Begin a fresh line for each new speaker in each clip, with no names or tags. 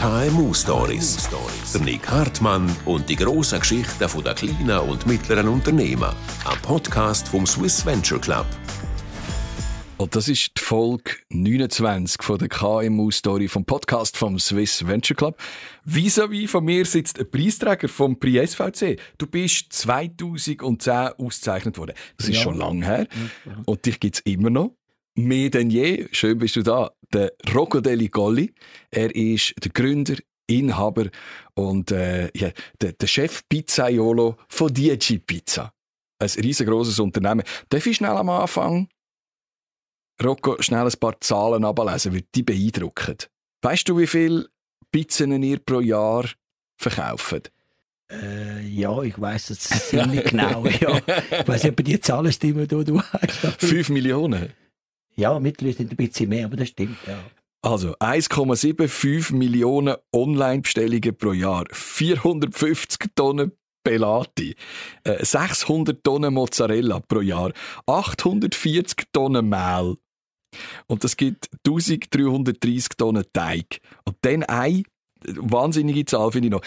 KMU Stories. Der Nick Hartmann und die grossen Geschichten der kleinen und mittleren Unternehmen. Ein Podcast vom Swiss Venture Club.
Und das ist die Folge 29 von der KMU-Story vom Podcast vom Swiss Venture Club. Vis-à-vis von mir sitzt ein Preisträger vom Prix SVC. Du bist 2010 ausgezeichnet worden. Das ist ja. schon lange her. Und dich gibt es immer noch. Mehr denn je, schön bist du da, der Rocco Deli Golli. Er ist der Gründer, Inhaber und äh, ja, der, der Chef Pizzaiolo von Dieci Pizza. Ein riesengroßes Unternehmen. Darf ich schnell am Anfang Rocco, schnell ein paar Zahlen ablesen, weil die beeindrucken. Weißt du, wie viele Pizzen ihr pro Jahr verkauft?
Äh, ja, ich weiß es ziemlich genau. Ja. Ich weiß nicht, ob die Zahlen stimmen, die du hast.
5 Millionen?
Ja, mittlerweile sind ein bisschen mehr, aber das stimmt, ja.
Also 1,75 Millionen Online-Bestellungen pro Jahr, 450 Tonnen Pelati, 600 äh, Tonnen Mozzarella pro Jahr, 840 Tonnen Mehl, und das gibt 1330 Tonnen Teig. Und dann eine wahnsinnige Zahl finde ich noch.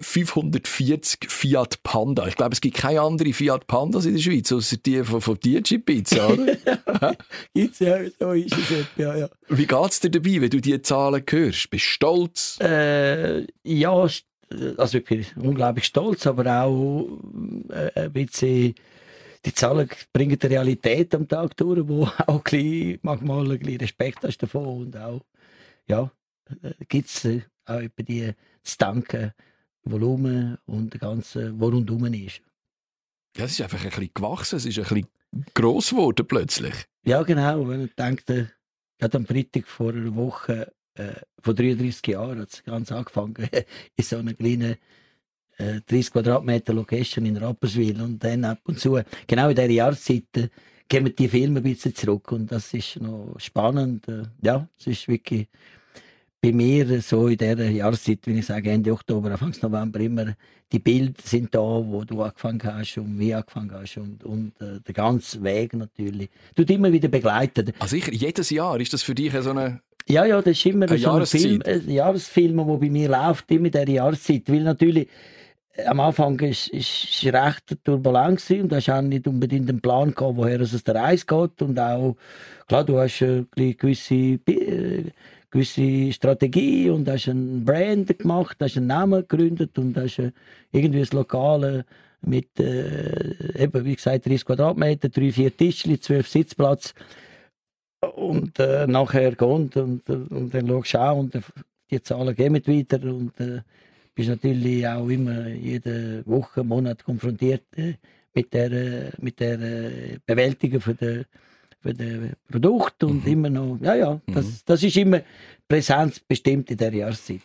540 äh, Fiat Panda. Ich glaube, es gibt keine anderen Fiat Pandas in der Schweiz, außer die von, von Dieci Pizza, oder?
Gibt's ja, so ist es ja, ja.
Wie geht's dir dabei, wenn du diese Zahlen hörst? Bist du stolz?
Äh, ja, also ich bin unglaublich stolz, aber auch äh, ein bisschen die Zahlen bringen die Realität am Tag durch, wo auch ein manchmal ein bisschen Respekt hast davon und auch, ja, äh, gibt es äh, auch über die zu danken, Volumen und das Ganze, was rundum ist.
Ja, es ist einfach ein bisschen gewachsen, es ist ein bisschen gross geworden plötzlich.
Ja, genau. Wenn man denkt, äh, gerade am Freitag vor einer Woche, äh, vor 33 Jahren hat es ganz angefangen, in so einer kleinen 30 äh, Quadratmeter Location in Rapperswil und dann ab und zu, genau in dieser Jahreszeit, äh, kommen die Filme ein bisschen zurück und das ist noch spannend. Äh, ja, es ist wirklich bei mir so in dieser Jahreszeit, wenn ich sage Ende Oktober, Anfang November immer, die Bilder sind da, wo du angefangen hast und wie angefangen hast und, und äh, der ganze Weg natürlich. Du immer wieder begleitet.
Also sicher, jedes Jahr ist das für dich so eine
ja, ja, das ist immer so ein Film, ein Jahresfilm, der bei mir läuft, immer in dieser Jahreszeit, weil natürlich am Anfang war es recht turbulent und du hast auch nicht unbedingt einen Plan gehabt, woher es der Reise geht und auch, klar, du hast eine gewisse, äh, gewisse Strategie und hast einen Brand gemacht, hast einen Namen gegründet und hast irgendwie das Lokale mit, äh, eben, wie gesagt, 30 Quadratmeter, drei, vier Tischchen, zwölf Sitzplatz und äh, nachher geht und, und dann schaust du auch und die Zahlen gehen weiter und äh, bist natürlich auch immer jede Woche, Monat konfrontiert äh, mit der, mit der äh, Bewältigung von der, von der Produkt und mhm. immer noch, ja, ja, das, mhm. das ist immer Präsenz bestimmt in der Jahreszeit.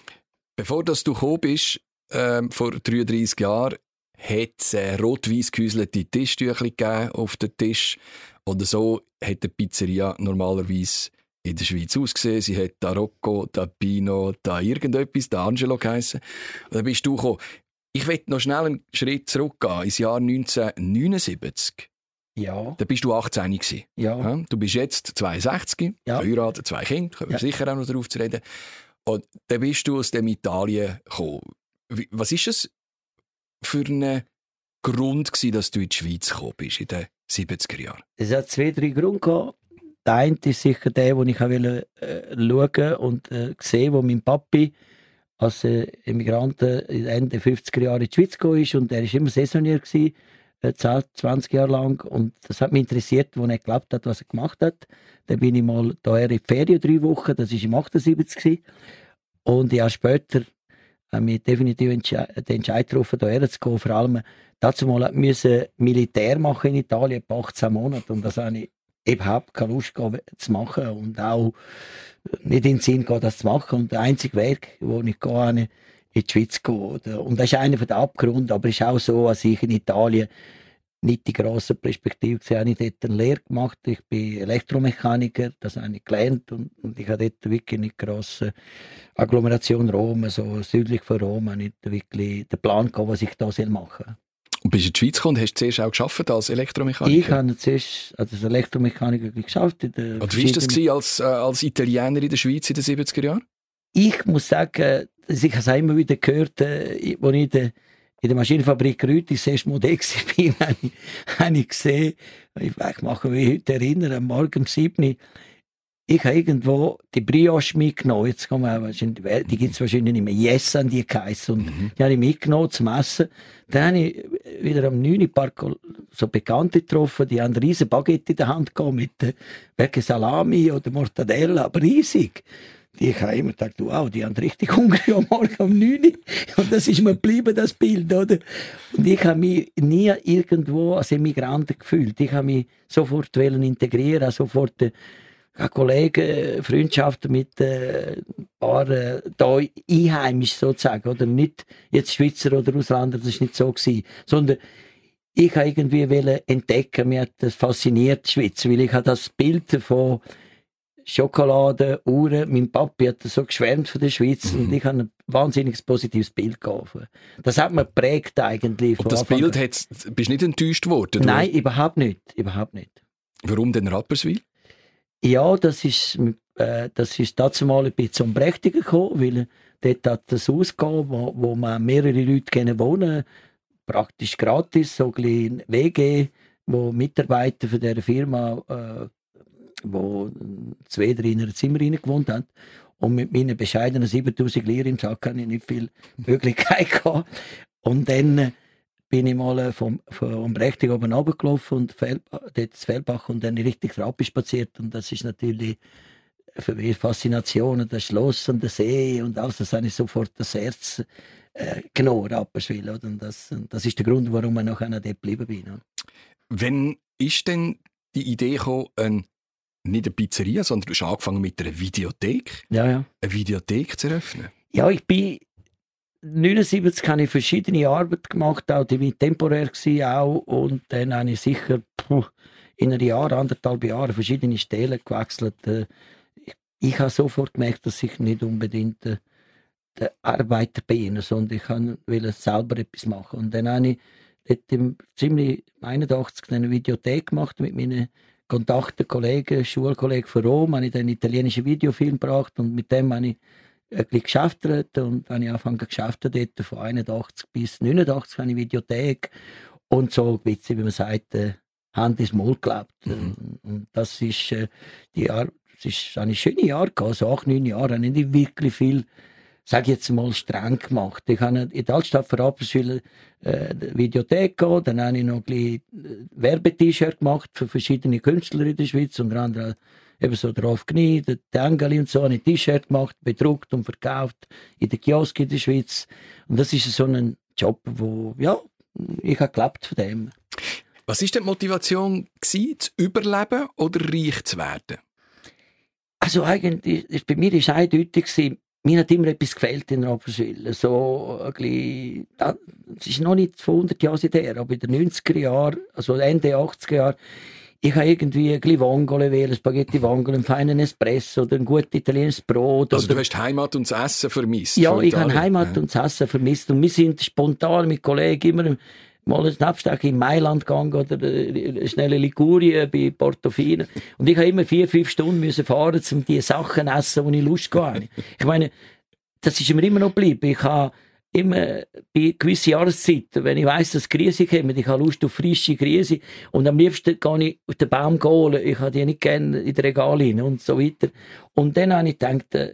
Bevor das du gekommen bist, ähm, vor 33 Jahren, hat es äh, rot-weiß gehäuselte Tischtücher auf dem Tisch. Und so hat die Pizzeria normalerweise in der Schweiz ausgesehen. Sie hat da Rocco, da Pino, da irgendetwas, da Angelo geheißen. Und dann bist du gekommen. Ich will noch schnell einen Schritt zurückgehen ins Jahr 1979.
Ja.
Da bist du 18 gewesen.
Ja.
Du bist jetzt 62, ja. verheiratet, zwei Kinder, können wir ja. sicher auch noch darauf zu reden. Und dann bist du aus dem Italien gekommen. Was ist es für ein Grund gewesen, dass du in die Schweiz gekommen bist in den 70er Jahren?
Es hat zwei, drei Gründe gehabt. Der eine ist sicher der, den ich wollte, äh, schauen und äh, sehen, wo mein Papi als äh, Emigrant Ende 50er Jahre in die Schweiz gekommen ist und er war immer Saisonier gewesen, äh, 20 Jahre lang und das hat mich interessiert, wo er glaubt hat, was er gemacht hat. Dann bin ich mal da in die Ferien drei Wochen, das war im 78 gewesen. und ein Jahr später haben wir definitiv entsche den Entscheid getroffen, hierher zu gehen. Vor allem dazu mal müssen Militär machen in Italien, 18 Monate und das habe ich überhaupt keine Lust zu machen und auch nicht in den Sinn gehabt, das zu machen. Und der einzige Weg, wo ich gehe, in die Schweiz gehe. Und das ist einer der Abgründe, aber es ist auch so, als ich in Italien nicht die grosse Perspektive gesehen habe. Ich dort eine Lehre gemacht. Ich bin Elektromechaniker, das habe ich gelernt und, und ich habe dort wirklich eine grosse Agglomeration Rom, so südlich von Rom, nicht wirklich den Plan gehabt, was ich da machen soll.
Und bist du in die Schweiz gekommen und hast du zuerst auch geschafft als Elektromechaniker?
Ich habe zuerst als Elektromechaniker geschafft.
und wie war das als, äh, als Italiener in der Schweiz in den 70er Jahren?
Ich muss sagen, ich habe es immer wieder gehört, äh, wo ich in der Maschinenfabrik Rüti das erste Modell war, habe ich, habe ich gesehen, ich, ich mache mich heute erinnern, am Morgen um 7 Uhr, ich habe irgendwo die Brioche mitgenommen. Jetzt kann man die gibt es wahrscheinlich nicht mehr. Yes an die geheißen. Und mhm. die habe ich mitgenommen zum Essen. Dann habe ich wieder am 9. Park so Bekannte getroffen, die haben eine riesen Baguette in der Hand gehabt mit äh, Salami oder Mortadella, aber riesig. Ich habe immer gedacht, wow, die haben richtig Hunger am Morgen um 9 Uhr. Und das ist mir geblieben, das Bild, oder? Und ich habe mich nie irgendwo als Emigrant gefühlt. Ich habe mich sofort integrieren, sofort äh, Kollegen, Freundschaften mit äh, ein paar äh, da sozusagen, oder nicht jetzt Schweizer oder Ausländer, das ist nicht so gewesen, sondern ich habe irgendwie wollen entdecken, mir hat das fasziniert, die Schweiz, weil ich habe das Bild von Schokolade, Uhren, mein Papi hat so geschwärmt von der Schweiz mhm. und ich habe ein wahnsinniges positives Bild gehabt. Das hat mir geprägt eigentlich.
Und das Bild hat, bist du nicht enttäuscht worden?
Nein, überhaupt nicht, überhaupt nicht.
Warum denn Rapperswil?
Ja, das ist, äh, das ist dazu mal ein bisschen zum Prächtigen gekommen, weil dort hat das ausgegeben, wo, wo man mehrere Leute können wohnen, praktisch gratis, so ein WG, wo Mitarbeiter von dieser Firma, äh, wo zwei, drei in einem Zimmer gewohnt haben. Und mit meinen bescheidenen 7000 Lira im Sack hatte ich nicht viel Möglichkeit gehabt. Und dann äh, bin ich mal äh, vom, vom Rechtig oben runtergelaufen und dort ins Feldbach und dann richtig drauf spaziert. Und das ist natürlich für mich Faszination und das Schloss und der See und alles, das habe ich sofort das Herz äh, genommen, Rapperswil. Oder? Und das, das ist der Grund, warum ich nachher dort geblieben bin. Oder?
Wenn ist denn die Idee gekommen, ein, nicht eine Pizzeria, sondern du hast angefangen mit einer Videothek?
Ja, ja.
Eine Videothek zu eröffnen?
Ja, ich bin 1979 habe ich verschiedene Arbeiten gemacht, auch die war temporär auch, und dann habe ich sicher in einem Jahr, anderthalb Jahren verschiedene Stellen gewechselt. Äh, ich, habe sofort gemerkt, dass ich nicht unbedingt äh, der Arbeiter bin, sondern ich will selber etwas machen. Und dann habe ich dort im ziemlich 81 eine Videothek gemacht mit meinen Kontakten, Kollegen, Schulkollegen von Rom, habe ich dann einen italienischen Videofilm gebracht und mit dem habe ich ein bisschen geschäftet und habe ich angefangen zu dort von 81 bis 89 habe ich Videothek und so ein bisschen, wie man sagt, äh, Hand ins Maul gelebt. Mhm. Und das ist äh, die Jahr, das ist eine schöne Jahre gehabt, so acht, neun Jahre, habe ich nicht wirklich viel sage ich jetzt mal, streng gemacht. Ich habe in der Altstadt für Rapperswil äh, Videothek gehabt, dann habe ich noch ein äh, Werbet-T-Shirt gemacht für verschiedene Künstler in der Schweiz, unter anderem eben so drauf Knie, der Engel und so, ein T-Shirt gemacht, bedruckt und verkauft in der Kiosk in der Schweiz. Und das ist so ein Job, wo, ja, ich habe gelebt von dem.
Was war denn die Motivation gewesen, zu überleben oder reich zu werden?
Also eigentlich, bei mir war es eindeutig, mir hat immer etwas gefällt in Rapperswil. So ein bisschen, das ist noch nicht von 100 Jahren her, aber in den 90er Jahren, also Ende 80er Jahre, ich habe irgendwie ein bisschen Vongole wählen, Spaghetti Vongole, einen feinen Espresso oder ein gutes italienisches Brot.
Also
oder...
du hast Heimat und das Essen vermisst?
Ja, ich habe Heimat ja. und das Essen vermisst. Und wir sind spontan mit Kollegen immer mal einen Abstecher in Mailand gegangen oder eine schnelle Ligurien bei Portofino. Und ich habe immer vier, fünf Stunden müssen fahren, um die Sachen zu essen, die ich Lust hatte. Ich meine, das ist mir immer noch geblieben. Ich habe immer bei gewissen Jahreszeiten, wenn ich weiss, dass Grieße kommen, ich habe Lust auf frische Grieße und am liebsten gehe ich auf den Baum holen, ich habe die nicht gerne in den Regal und so weiter. Und dann habe ich gedacht, äh,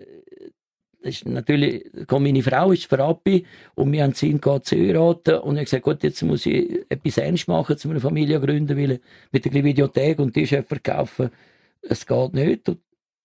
ist natürlich, meine Frau ist Frappi und wir haben gehabt zu heiraten und ich habe gesagt, gut, jetzt muss ich etwas ernst machen, zu einer Familie gründen, weil mit der Videothek und T-Shirt verkaufen, es geht nicht. Und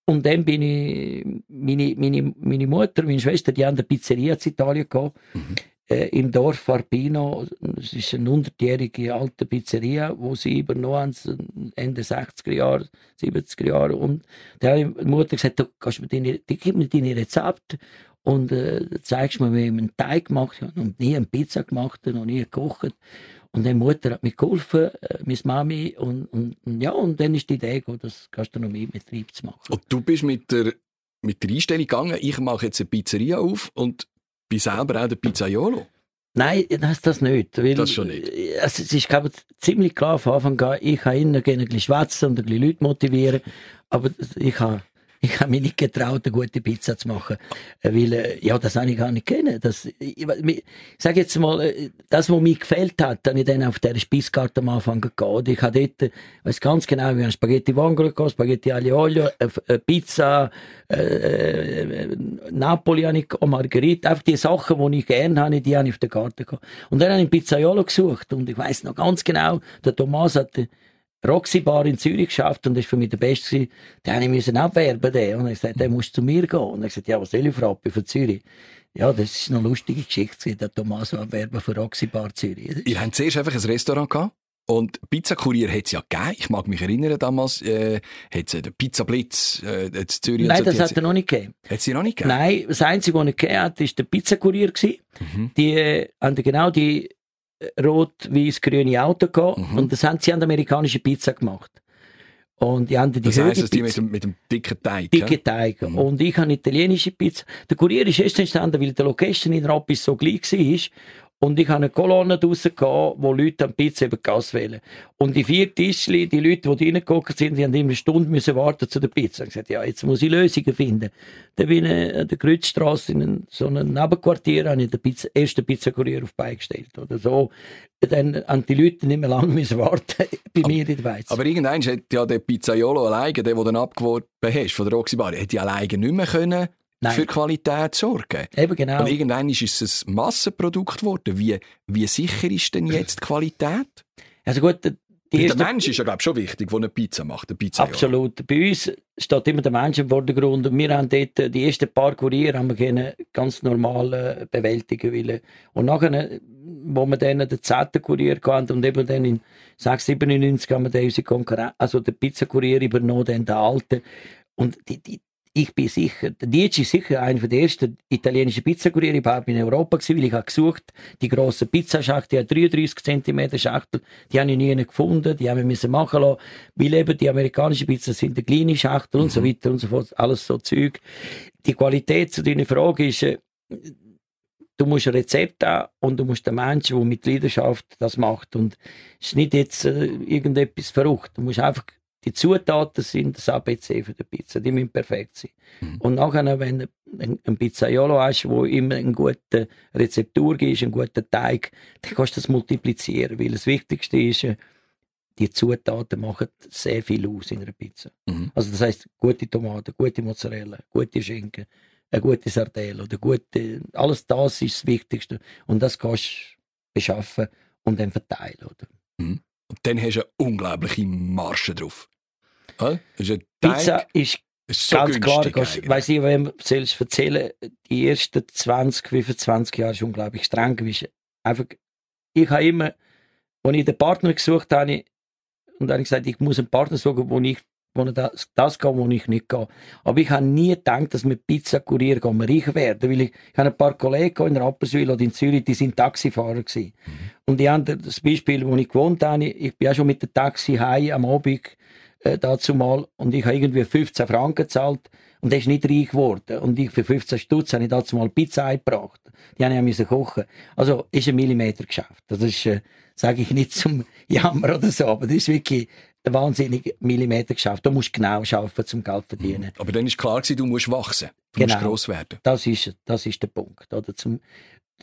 und dann bin ich, meine, meine, meine Mutter, meine Schwester, die haben eine Pizzeria in Italien gehabt, mhm. Äh, im Dorf Farpino. Es ist eine 100-jährige alte Pizzeria, wo sie übernommen haben, Ende 60er Jahre, 70er Jahre. Und da hat die Mutter gesagt, du kannst mir deine, gib mir deine Rezepte und äh, zeigst mir, wie ich einen Teig gemacht habe. Und nie eine Pizza gemacht, noch nie gekocht. Und die Mutter hat mir geholfen, äh, meine Mami. Und, und, ja, und dann ist die Idee gekommen, das Gastronomiebetrieb zu machen.
Und du bist mit der, mit der Einstellung gegangen, ich mache jetzt eine Pizzeria auf und bin selber auch der Pizzaiolo?
Nein, das, das nicht.
Weil, das schon nicht?
Also, es ist, glaube ich, ziemlich klar von Anfang an, ich kann ihnen gerne ein bisschen schwätzen und ein bisschen Leute motivieren, aber ich habe Ich habe mich nicht getraut, eine gute Pizza zu machen. Äh, weil, äh, ja, das habe ich gar nicht kennen. Das, ich, ich sage jetzt mal, äh, das, was mir gefällt hat, habe ich dann auf der Speiskarte am Anfang gegangen. Ich habe dort, weiß ganz genau, wir haben Spaghetti Vongolo gehabt, Spaghetti Aglio Olio, äh, Pizza, äh, Napoli habe ich gehabt, Margherita. Einfach die Sachen, die ich gerne habe, die habe ich auf der Karte gehabt. Und dann habe ich Pizzaiolo gesucht. Und ich weiß noch ganz genau, der Thomas hat Roxy Bar in Zürich geschafft und das war für mich der Beste. Den musste ich abwerben. Den. Und er gesagt, der muss zu mir gehen. Und er gesagt, ja, was soll ich fragen von Zürich? Ja, das ist eine lustige Geschichte, der Tommaso abwerben für Roxy Bar Zürich.
Ihr habt zuerst einfach ein Restaurant gehabt? Und Pizzakurier hat es ja gegeben. Ich mag mich erinnern, damals äh, hat es den Pizza Blitz äh, in Zürich.
Nein, so, das hat er noch nicht gegeben.
Hat es noch nicht gegeben?
Nein, das Einzige, was er gegeben hat, war der Pizzakurier. Mhm. Die äh, haben genau die rot-weiß-grüne Auto gehabt mhm. und das haben sie an der amerikanischen Pizza gemacht. Und die haben die
das heisst, die mit dem, mit dem dicken Teig?
Dicken Teig. Mhm. Und ich habe italienische Pizza. Der Kurier ist erst entstanden, weil die Location in Rappis so gleich war. Und ich habe eine Kolonne draussen gehabt, wo Leute am Pizza über Gas wählen. Und die vier Tischli, die Leute, die reingeguckt sind, die haben immer eine Stunde müssen warten zu der Pizza. Ich gesagt, ja, jetzt muss ich Lösungen finden. Dann bin ich an der Grützstrasse in so einem Nebenquartier, habe ich den Pizza, ersten Pizzakurier auf beigestellt. Oder so. Dann haben die Leute nicht mehr lange müssen warten bei aber, mir in der Weiz.
Aber irgendwann hat ja der Pizzaiolo alleine, der, den du dann abgeworben hast von der Roxy Bar, hätte ja alleine nicht mehr können Nein. für Qualität sorgen.
Eben genau.
Und irgendwann ist es ein Massenprodukt geworden. Wie, wie sicher ist denn jetzt die Qualität?
Also gut,
erste... Der Mensch ist ja, glaube schon wichtig, der eine Pizza macht. Eine Pizza
Absolut. Ja. Bei uns steht immer der Mensch im Vordergrund. Und wir haben dort die ersten paar Kurier haben wir ganz normal äh, bewältigen wollen. Und nachher, wo wir dann den zehnten Kurier hatten und eben dann in 697 haben wir dann unsere Konkurrenz, also den Pizzakurier übernommen, dann den alten. Und die, die, ich bin sicher, der Dietsch ist sicher einer der ersten italienischen Pizzakuriere überhaupt in Europa gewesen, weil ich habe gesucht, die grossen Pizzaschachtel, die 33 cm Schachtel, die habe ich nie gefunden, die haben wir müssen machen lassen, weil eben die amerikanischen Pizzen sind eine kleine Schachtel mhm. und so mhm. weiter und so fort, alles so Zeug. Die Qualität zu deiner Frage ist, äh, du musst ein Rezept haben und du musst den Menschen, der mit Leidenschaft das macht und es ist nicht jetzt äh, irgendetwas verrückt, du musst einfach die Zutaten sind das ABC für die Pizza, die müssen perfekt sein. Mhm. Und nachher, wenn du ein Pizzaiolo hast, wo immer eine gute Rezeptur gibt, einen guten Teig, dann kannst du das multiplizieren, weil das Wichtigste ist, äh, die Zutaten machen sehr viel aus in einer Pizza. Mhm. Also das heißt gute Tomaten, gute Mozzarella, gute Schinken, eine gute Sardelle oder gute, alles das ist das Wichtigste und das kannst du beschaffen und dann verteilen. Oder?
Mhm. Und dann hast du eine unglaubliche Marge drauf.
Ist Pizza ist, ist so ganz klar, ich weiß nicht, wem sollst erzählen, die ersten 20, 25 Jahre ist unglaublich streng gewesen. Einfach, ich habe immer, als ich den Partner gesucht habe, und dann habe ich gesagt, ich muss einen Partner suchen, wo ich wo das, das geht, wo ich nicht gehe. Aber ich habe nie gedacht, dass mit Pizza Kurier gehen wir reich werden, weil ich, ich habe ein paar Kollegen in Rapperswil oder in Zürich, die sind Taxifahrer gewesen. Mhm. Und die haben das Beispiel, wo ich gewohnt habe, ich bin ja schon mit dem Taxi heim am Abend äh, dazu mal und ich habe irgendwie 15 Franken gezahlt und der ist nicht reich geworden. Und ich für 15 Stutz habe ich dazu mal Pizza eingebracht. Die habe ich müssen kochen. Also ist ein Millimeter geschafft. Das ist, äh, sage ich nicht zum Jammer oder so, aber das ist wirklich ein wahnsinnig Millimeter geschafft. Du musst genau arbeiten, zum Geld verdienen.
Aber dann ist klar gewesen, du musst wachsen. Du genau, musst gross werden.
Das ist, das ist der Punkt. Oder zum,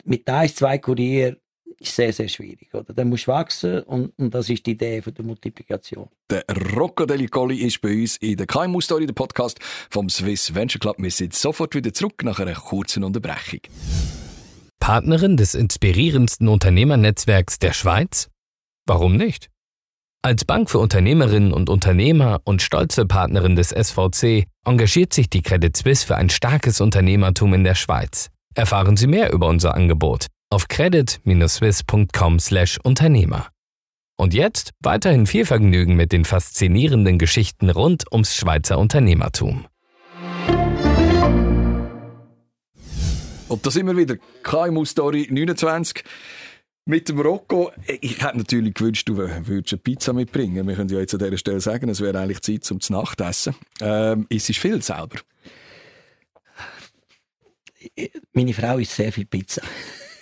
mit eins, zwei Kurier ist sehr, sehr schwierig. Oder? Dann musst du wachsen und, und das ist die Idee von der Multiplikation.
Der Rocco Delicoli ist bei uns in der KMU Story, der Podcast vom Swiss Venture Club. Wir sind sofort wieder zurück nach einer kurzen Unterbrechung.
Partnerin des inspirierendsten Unternehmernetzwerks der Schweiz? Warum nicht? Als Bank für Unternehmerinnen und Unternehmer und stolze Partnerin des SVC engagiert sich die Credit Suisse für ein starkes Unternehmertum in der Schweiz. Erfahren Sie mehr über unser Angebot auf credit-swiss.com/Unternehmer. Und jetzt weiterhin viel Vergnügen mit den faszinierenden Geschichten rund ums Schweizer Unternehmertum.
Und da sind wir wieder. KMU Story 29. Mit dem Rocco, ich hätte natürlich gewünscht, du würdest eine Pizza mitbringen. Wir können ja jetzt an dieser Stelle sagen, es wäre eigentlich Zeit zum Nachtessen. Ähm, isst du viel selber?
Meine Frau isst sehr viel Pizza.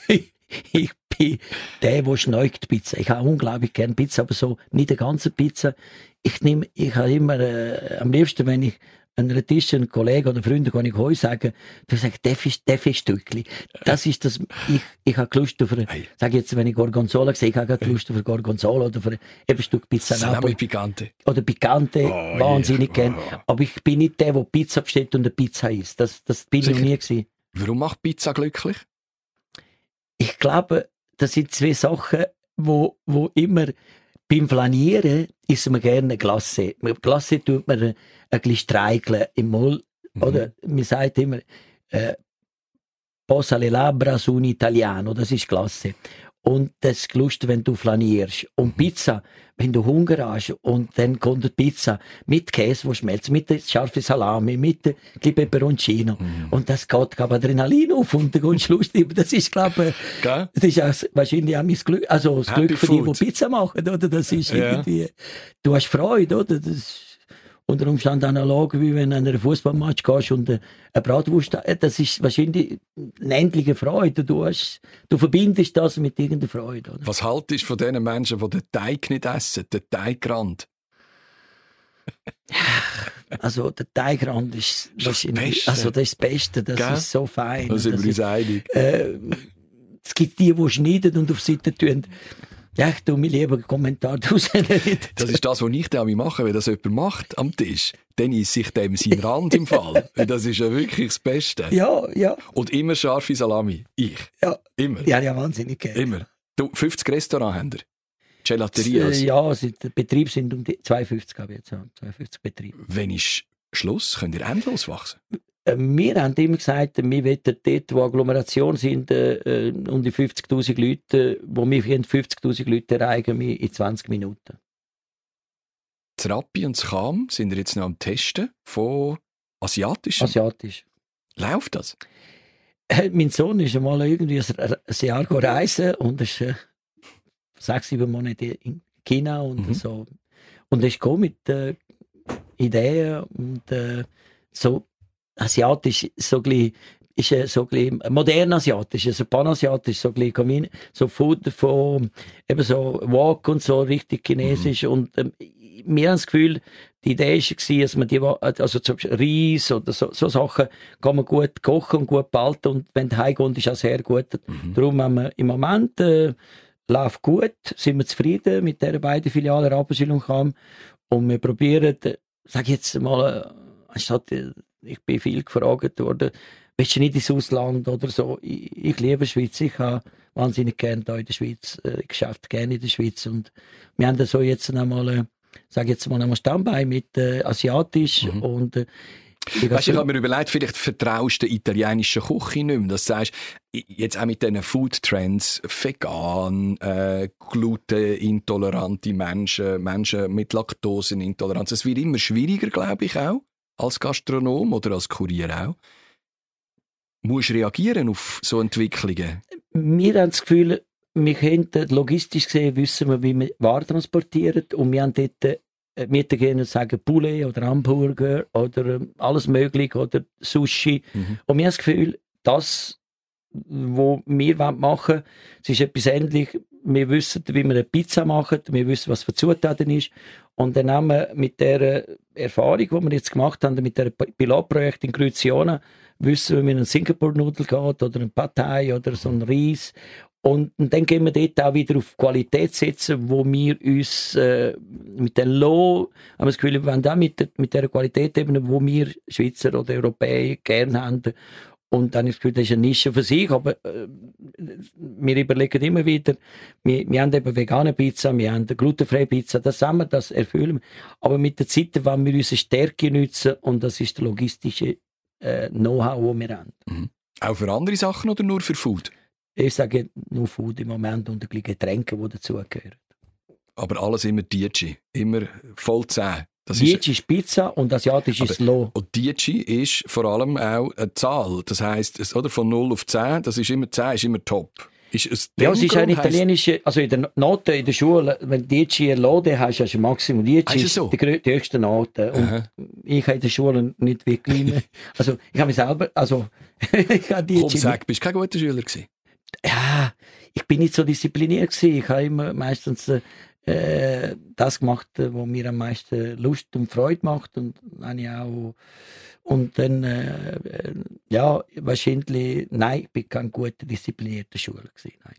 ich bin der, der schneugt Pizza. Ich habe unglaublich gerne Pizza, aber so nicht eine ganze Pizza. Ich nehme, ich habe immer, äh, am liebsten, wenn ich einem Tisch einen Kollegen oder Freund, kann ich heute sagen, du sagst, der Fisch, der Fischstückli. Das ist das, ich, ich habe Lust auf eine, sag jetzt, wenn ich Gorgonzola sehe, ich habe Lust auf eine Gorgonzola oder auf ein Stück Pizza
Salami Picante.
oder Picante,
Oh,
wahnsinnig
je.
gern. Aber ich bin nicht der, der Pizza bestellt und eine Pizza isst. Das, das bin ich nie gewesen.
Warum macht Pizza glücklich?
Ich glaube, das sind zwei Sachen, wo, wo immer beim Flanieren isst man gerne Glasse. Glasse tut man ein bisschen streicheln im Mund.
Mhm.
Oder man sagt immer, äh, posa le labbra su un italiano, das ist Glasse. Und das lustig, wenn du flanierst. Und Pizza, wenn du Hunger hast und dann kommt die Pizza mit Käse, wo schmelzt, mit scharfen Salami, mit Peperoncino. Und das geht, glaube Adrenalin auf und dann kommst du lustig. Das ist, glaube ich, das ist auch wahrscheinlich auch mein Glück, also das
Happy
Glück für die, die Pizza machen, oder? Das ist
Ja.
irgendwie, du hast Freude, oder? Das unter Umständen analog, wie wenn du an einen Fußballmatch gehst und äh, eine Bratwurst, äh, das ist wahrscheinlich eine endliche Freude. Du hast, du verbindest das mit irgendeiner Freude, oder?
Was haltest du von den Menschen, die den Teig nicht essen, den Teigrand?
Also, der Teigrand ist,
Das ist das Beste.
also, das ist das Beste, das
Gell?
ist so fein.
Da sind
Das
wir uns
ist-
einig.
äh, es gibt die, die schneiden und auf Seite tun. Ja, tue mir lieber einen Kommentar draus.
Das ist das, was ich dann mache, wenn das jemand macht am Tisch. Dann ist sich dem sein Rand im Fall. Das ist ja wirklich das Beste.
ja, ja,
Und immer scharfe Salami. Ich.
ja.
Immer.
Ja, ja, wahnsinnig gerne.
Immer. Du, 50 Restaurants haben wir.
Äh,
Gelaterias.
ja, sie- der Betrieb sind um die 52, habe ich jetzt, ja, 52 Betriebe.
Wenn ist Schluss? Könnt ihr endlos wachsen?
Äh, Wir haben immer gesagt, wir wollen dort, wo Agglomeration sind, äh, äh, um die 50'000 Leute, wo wir wollen 50'000 Leute erreichen wir in 20 Minuten.
Das Rappi und das Cham sind wir jetzt noch am Testen von asiatischen.
Asiatisch.
Läuft das?
Äh, Mein Sohn ist einmal irgendwie ein, Jahr reisen und ist äh, sechs, sieben Monate in China und
Mhm.
so. Und er ist gekommen mit äh, Ideen und äh, so asiatisch, so ein bisschen, ist äh, so ein modern asiatisch, also panasiatisch, so ein so Food von eben so Wok und so richtig chinesisch und ähm, wir haben das Gefühl, die Idee war, dass man die, also zum Beispiel Reis oder so, so Sachen kann man gut kochen und gut behalten und wenn du heimkommst, ist auch sehr gut.
Mhm.
Darum haben wir im Moment äh, läuft gut, sind wir zufrieden mit der beiden Filialen Rapperswil und Cham und wir probieren, äh, sag ich jetzt mal, äh, anstatt, äh, ich bin viel gefragt worden, willst du nicht ins Ausland oder so? Ich, ich liebe die Schweiz, ich habe wahnsinnig gerne hier in der Schweiz, äh, ich geschäft gerne in der Schweiz und wir haben da so jetzt einmal, äh, sag jetzt mal, einmal Standbein mit äh, Asiatisch
Mhm.
und äh, ich
Weißt, ich habe mir überlegt, vielleicht vertraust du der italienischen Küche nicht mehr. Dass du sagst, jetzt auch mit diesen Food-Trends, vegan, äh, glutenintolerante Menschen, Menschen mit Laktoseintoleranz. Es wird immer schwieriger, glaube ich auch, als Gastronom oder als Kurier auch. Musst reagieren auf so Entwicklungen.
wir haben das Gefühl, wir könnten logistisch gesehen wissen wir, wie wir Waren transportieren und wir haben dort äh, wir gerne sagen Poulet oder Hamburger oder ähm, alles mögliche oder Sushi
Mhm.
und wir haben das Gefühl, das wo wir wollen machen es ist etwas ähnlich wir wissen, wie wir eine Pizza machen, wir wissen, was für Zutaten ist und dann haben wir mit der Erfahrung, die wir jetzt gemacht haben, mit dem Pilotprojekt in Grüziona, wissen wir, wie ein Singapur-Nudel geht oder ein Pad oder so ein Reis und, und dann gehen wir dort auch wieder auf Qualität setzen, wo wir uns äh, mit den Low, haben wir das Gefühl, wir wollen auch mit, der- mit der Qualität eben, wo wir Schweizer oder Europäer gerne haben. Und dann ich das das ist eine Nische für sich, aber äh, wir überlegen immer wieder, wir, wir haben eben vegane Pizza, wir haben eine glutenfreie Pizza, das haben wir, das erfüllen wir. Aber mit der Zeit wollen wir unsere Stärke nutzen und das ist der logistische äh, Know-how, das wir haben.
Auch für andere Sachen oder nur für Food?
Ich sage nur Food im Moment und ein bisschen Getränke, die dazugehören.
Aber alles immer Dietschi. Immer voll zäh. Das ist,
Dietschi ist Pizza und asiatisch ist Lo.
und Dietschi ist vor allem auch eine Zahl. Das heisst, es, oder von 0 auf 10, das ist immer 10, ist immer top. Ist es
Ja, es ist ein italienischer, also in der Note in der Schule, wenn Dietschi erlode hast, hast du Maximum. Dietschi
Ah, ist
ist
so?
die, die höchste Note. Und
Aha.
ich habe in der Schule nicht wirklich mehr, also ich habe mich selber, also ich habe
Komm,
Dietschi
sag, bist du kein guter Schüler gewesen?
ja, ich bin nicht so diszipliniert gewesen. Ich habe immer meistens äh, äh, das gemacht, was mir am meisten Lust und Freude macht und habe auch und dann äh, äh, ja wahrscheinlich nein, ich bin kein guter disziplinierter Schüler gewesen, nein.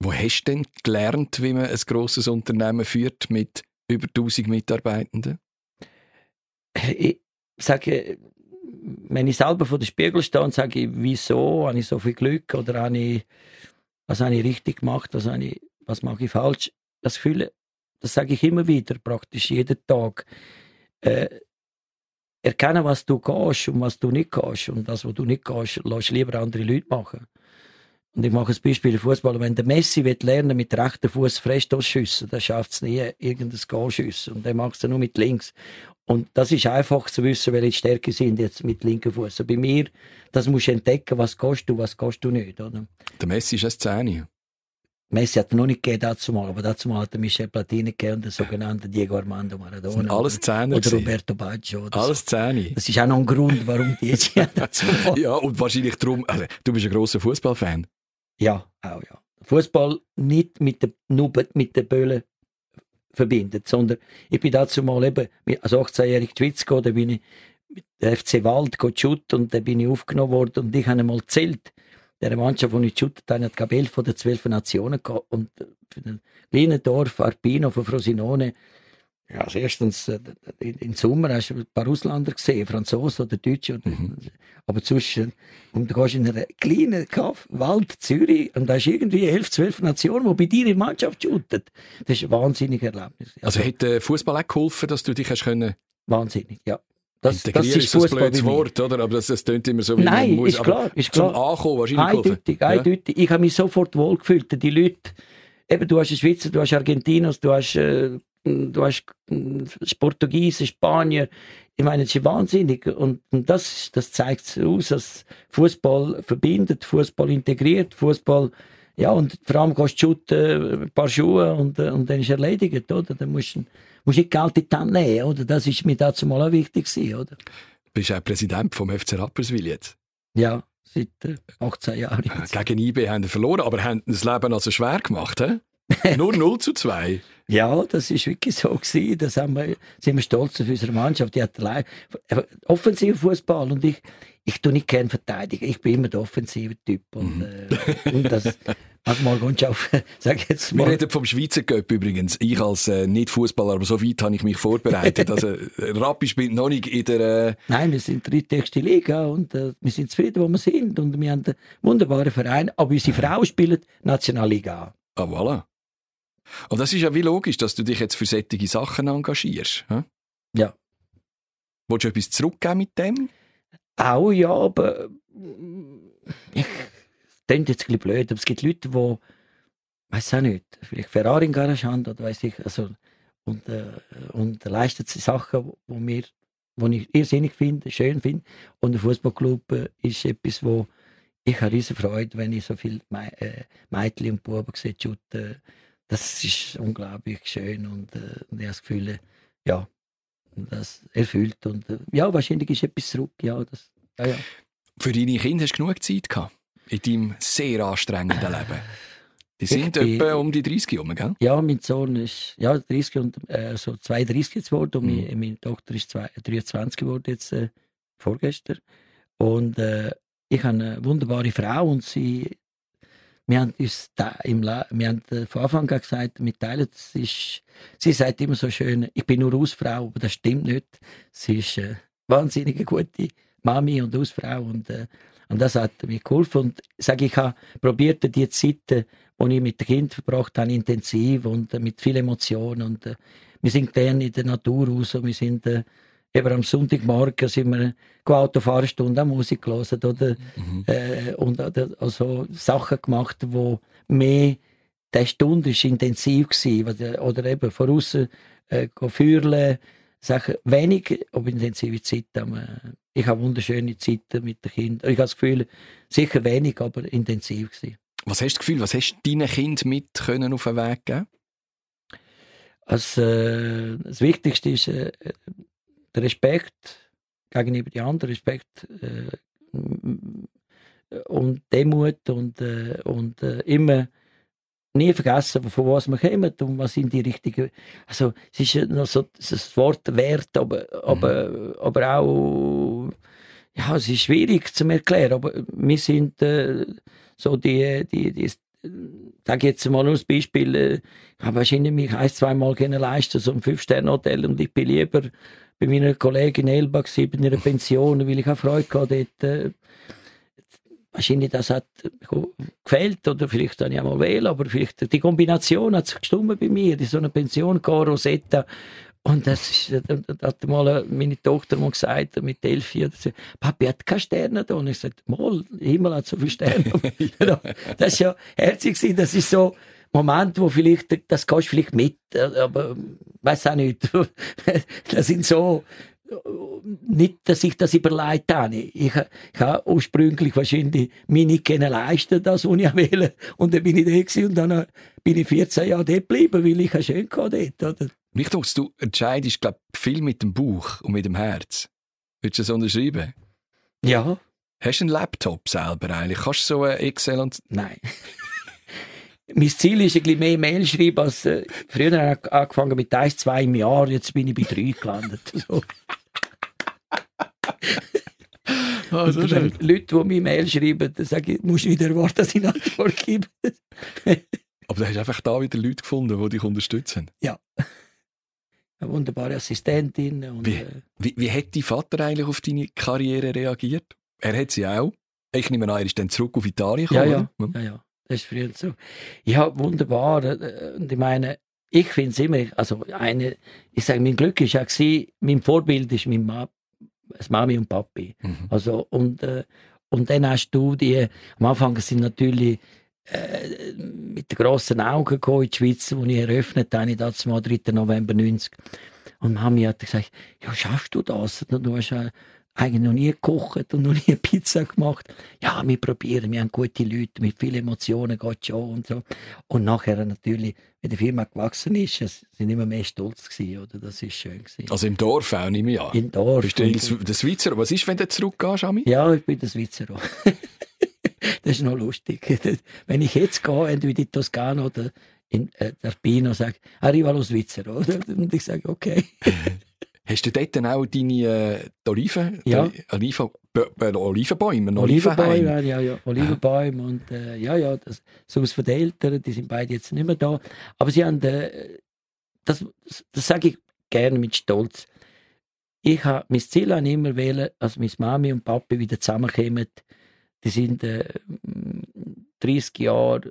Wo hast du denn gelernt, wie man ein grosses Unternehmen führt mit über 1000 Mitarbeitenden?
Ich sage, wenn ich selber vor dem Spiegel stehe und sage, wieso habe ich so viel Glück oder habe ich, was habe ich richtig gemacht, was, habe ich, was mache ich falsch, das Gefühl, das sage ich immer wieder, praktisch jeden Tag. Äh, erkennen, was du kannst und was du nicht kannst. Und das, was du nicht kannst, lass lieber andere Leute machen. Und ich mache ein Beispiel im Fußball. Wenn der Messi will lernen mit rechten Fuß Freistoß schiessen, dann schafft es nie, irgendein Goal schiessen. Und der macht es nur mit links. Und das ist einfach zu wissen, welche Stärke sind jetzt mit linken Fuß. Bei mir, das musst du entdecken, was kannst du, was kannst du nicht. Oder?
Der Messi ist eine Szene.
Messi hat noch nicht gegeben dazu mal, aber dazu mal hat er Michel Platini gegeben und den sogenannten Diego Armando Maradona.
Das alles Zähne
Oder Roberto Baggio.
Alles Zähne.
Das ist auch noch ein Grund, warum die jetzt dazu
mal. Ja, und wahrscheinlich darum, also, du bist ein grosser Fußballfan.
Ja, auch ja. Fußball nicht mit der, nur mit den Böllen verbindet, sondern ich bin dazu mal eben als 18-jähriger in die Schweiz gegangen, da bin ich mit der FC Wald shooten und da bin ich aufgenommen worden und ich habe mal gezählt, der Mannschaft, die ich shootet habe, hat elf von den zwölf Nationen gehabt und für den kleinen Dorf Arpino von Frosinone ja, also erstens, äh, im Sommer hast du ein paar Ausländer gesehen, Franzosen oder Deutsche. Oder, mhm. Aber zwischen, und du gehst in einen kleinen Kaff, Wald, Zürich, und da hast irgendwie elf, zwölf Nationen, die bei dir in der Mannschaft shooten. Das ist ein wahnsinniges Erlebnis.
Also, also hat der Fußball auch geholfen, dass du dich hast können?
Wahnsinnig, ja.
Das, das ist, ist ein blödes Wort, oder? Aber das, das klingt immer so, wie
Nein, man muss. ist klar, ist klar.
Zum Ankommen wahrscheinlich
Eindeutig, eindeutig. Ich habe mich sofort wohlgefühlt. Die Leute, eben, du hast Schweizer, du hast Argentinos, du hast äh, du hast hm, Portugiesen, Spanier. Ich meine, das ist wahnsinnig. Und, das, das zeigt aus, dass Fußball verbindet, Fußball integriert, Fußball, ja, und vor allem kannst du shooten, ein paar Schuhe und, und dann ist erledigt, oder? Dann musst du, musst nicht Geld in die Hand nehmen, oder? Das ist mir dazu mal auch wichtig gewesen, oder?
Bist du auch Präsident vom FC Rapperswil jetzt?
Ja, seit 18 äh, Jahren.
Gegen IB haben sie verloren, aber haben das Leben also schwer gemacht, he? Nur 0 zu 2.
Ja, das ist wirklich so gewesen. Das haben wir, sind wir stolz auf unsere Mannschaft. Die hat allein, offensiver Fußball und ich, ich tue nicht gerne verteidigen. Ich bin immer der offensive Typ und, mhm. äh, und das manchmal ganz auf, sag jetzt
mal. Wir reden vom Schweizer Cup übrigens. Ich als äh, nicht Fußballer, aber so weit habe ich mich vorbereitet. also Rappi spielt noch nicht in der. Äh
Nein, wir sind drittechste Liga und äh, wir sind zufrieden, wo wir sind und wir haben einen wunderbaren Verein. Aber unsere Frauen spielen Nationalliga.
Ah voilà. Und das ist ja wie logisch, dass du dich jetzt für solche Sachen engagierst. He?
Ja.
Wolltest du etwas zurückgeben mit dem?
Auch ja, aber ich denke jetzt ein blöd, aber es gibt Leute, die, weiß auch nicht, vielleicht Ferrari in Garage haben oder weiß ich, also, und, äh, und leistet sie Sachen, wo mir wo ich irrsinnig finde, schön finde. Und der Fußballclub äh, ist etwas, wo ich habe riesige Freude, wenn ich so viele Me äh, Mädchen und Buben sehe, shooten das ist unglaublich schön und, äh, und ich habe das Gefühl, ja, das erfüllt und äh, ja, wahrscheinlich ist etwas zurück, ja, das, ja, ja.
Für deine Kinder hast du genug Zeit gehabt in deinem sehr anstrengenden Leben? Die sind ich, etwa um die 30 herum, gell?
Ja, mein Sohn ist ja, 30 und äh, so 32 jetzt geworden und mhm. meine, meine, Tochter ist zwei, 23 geworden jetzt äh, vorgestern. Und äh, ich habe eine wunderbare Frau und sie wir haben uns da im La wir haben von Anfang an gesagt, wir teilen, ist, sie sagt immer so schön, ich bin nur Hausfrau, aber das stimmt nicht. Sie ist eine wahnsinnig gute Mami und Hausfrau und, äh, und das hat mir geholfen. Und sage ich habe probiert die Zeiten, die ich mit dem Kind verbracht habe, intensiv und äh, mit viel Emotion und äh, wir sind gerne in der Natur raus und wir sind äh, eben am Sonntagmorgen sind wir Autofahrstunde auch Musik gelesen oder, mhm. äh, und also Sachen gemacht, wo mehr die Stunde ist intensiv war oder eben voraus äh, führen Sachen wenig, aber intensive Zeit. Ich habe wunderschöne Zeiten mit den Kindern. Ich habe das Gefühl, sicher wenig, aber intensiv gewesen.
Was hast du das Gefühl, was hast du deinen Kind mit können auf den Weg geben?
Also, äh, das Wichtigste ist, äh, Respekt gegenüber den anderen, Respekt äh, und Demut und, äh, und äh, immer nie vergessen, von was wir kommen und was sind die richtigen. Also, es ist noch so das Wort Wert, aber, aber, mhm. aber auch, ja, es ist schwierig zu erklären, aber wir sind äh, so die, die, die, sage jetzt mal nur das Beispiel, äh, ich habe wahrscheinlich mich ein, zweimal leisten, so ein Fünf-Sterne-Hotel und ich bin lieber bei meiner Kollegin Elba gewesen, bei ihrer Pension, weil ich auch Freude hatte dort. Äh, wahrscheinlich das hat gefällt oder vielleicht dann ja mal wählen, aber vielleicht die Kombination hat sich gestummt bei mir, in so einer Pension, Rosetta und das ist, da hat mal meine Tochter mal gesagt, mit elf Jahren, Papi hat keine Sterne da. Und ich sagte, mal, der Himmel hat so viele Sterne. das ist ja herzig gewesen. Das ist so Moment, wo vielleicht, das gehst du vielleicht mit, aber weiß auch nicht. das sind so, nicht, dass ich das überlegt habe. Ich, ich habe ursprünglich wahrscheinlich mir nicht leisten das, was ich wähle. Und dann bin ich da gewesen und dann bin ich 14 Jahre dort geblieben, weil ich schön dort, oder?
Mich denkst du entscheidest, glaube viel mit dem Bauch und mit dem Herz. Würdest du das unterschreiben?
Ja.
Hast du einen Laptop selber eigentlich? Kannst du so ein Excel und...
Nein. Mein Ziel ist ein bisschen mehr Mail schreiben als äh, früher habe ich angefangen mit eins, zwei im Jahr, jetzt bin ich bei drei gelandet. So. Also, Leute, die mir Mail schreiben, dann sage ich, musst du wieder erwarten, dass ich eine Antwort gebe.
Aber du hast einfach da wieder Leute gefunden, die dich unterstützen.
Ja eine wunderbare Assistentin. Und,
wie, äh, wie, wie hat dein Vater eigentlich auf deine Karriere reagiert? Er hat sie auch. Ich nehme an, er ist dann zurück auf Italien
gekommen. Ja, ja, ja, ja. Das ist früher so. Ja, wunderbar. Äh, und ich meine, ich finde es immer, also eine, ich sage, mein Glück ist auch gewesen, mein Vorbild ist mein Ma Mami und Papi. Mhm. Also, und, äh, und dann hast du die, am Anfang sind natürlich äh, mit den grossen Augen in die Schweiz, wo ich eröffnet habe, das mal 3. November 90. Und Mami hat gesagt, ja, schaffst du das? Du hast eigentlich noch nie gekocht und noch nie Pizza gemacht. Ja, wir probieren, wir haben gute Leute, mit vielen Emotionen geht schon und so. Und nachher natürlich, wenn die Firma gewachsen ist, sind immer mehr stolz gewesen, oder? Das ist schön gewesen.
Also im Dorf auch nicht mehr, ja?
Im Dorf.
Bist du der Schweizer? Was ist, wenn du zurückgehst, Ami?
Ja, ich bin der Schweizer. das ist noch lustig. Wenn ich jetzt gehe, entweder in Toskana oder in äh, Arpino, sage arriva lo Svizzero. Und ich sage, okay.
Hast du dort dann auch deine äh, Oliven,
ja.
Oliven, Olivenbäume,
Olivenbäume, ja, ja, Olivenbäume und äh, ja, ja, das, Haus von den Eltern, die sind beide jetzt nicht mehr da. Aber sie haben, äh, das, das sage ich gerne mit Stolz. Ich habe, mein Ziel an immer wählen, als meine Mami und Papi wieder zusammenkommen, die sind äh, 30 Jahre,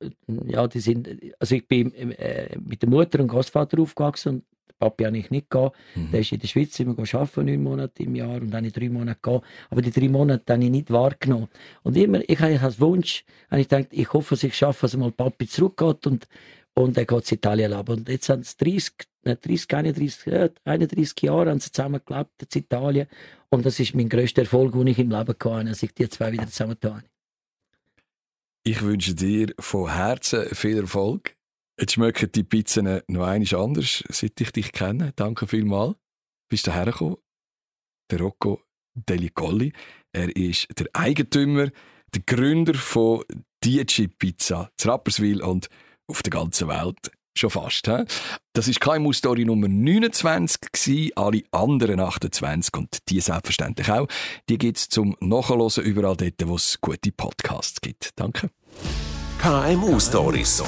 äh, ja, die sind, also ich bin äh, mit der Mutter und Großvater aufgewachsen und Papi habe ich nicht gehabt. Mhm. Der ist in der Schweiz immer arbeiten, neun Monate im Jahr und dann drei Monate gehabt. Aber die drei Monate habe ich nicht wahrgenommen. Und immer, ich habe als Wunsch, habe ich gedacht, ich hoffe, dass ich schaffe, dass mal Papi zurückgeht und, und er geht in Italien leben. Und jetzt haben es 30, 30, 31, 31 Jahre haben sie zusammen gelebt in Italien. Und das ist mein grösster Erfolg, den ich im Leben hatte, dass ich die zwei wieder zusammen tue.
Ich wünsche dir von Herzen viel Erfolg. Jetzt schmecken die Pizzen noch einmal anders, seit ich dich kenne. Danke vielmals. Bist du hergekommen? Der Rocco Delicolli. Er ist der Eigentümer, der Gründer von DJ Pizza zu Rapperswil und auf der ganzen Welt. Schon fast. He? Das ist KMU-Story Nummer 29 gewesen, alle anderen 28 und die selbstverständlich auch. Die gibt es zum Nachhören überall dort, wo es gute Podcasts gibt. Danke.
KMU Stories.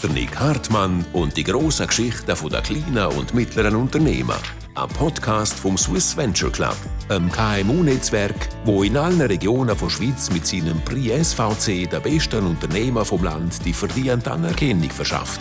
Der Nick Hartmann und die grossen Geschichten der kleinen und mittleren Unternehmen. Ein Podcast vom Swiss Venture Club, einem KMU-Netzwerk, wo in allen Regionen der Schweiz mit seinem Prix SVC der besten Unternehmer vom Land die verdiente Anerkennung verschafft.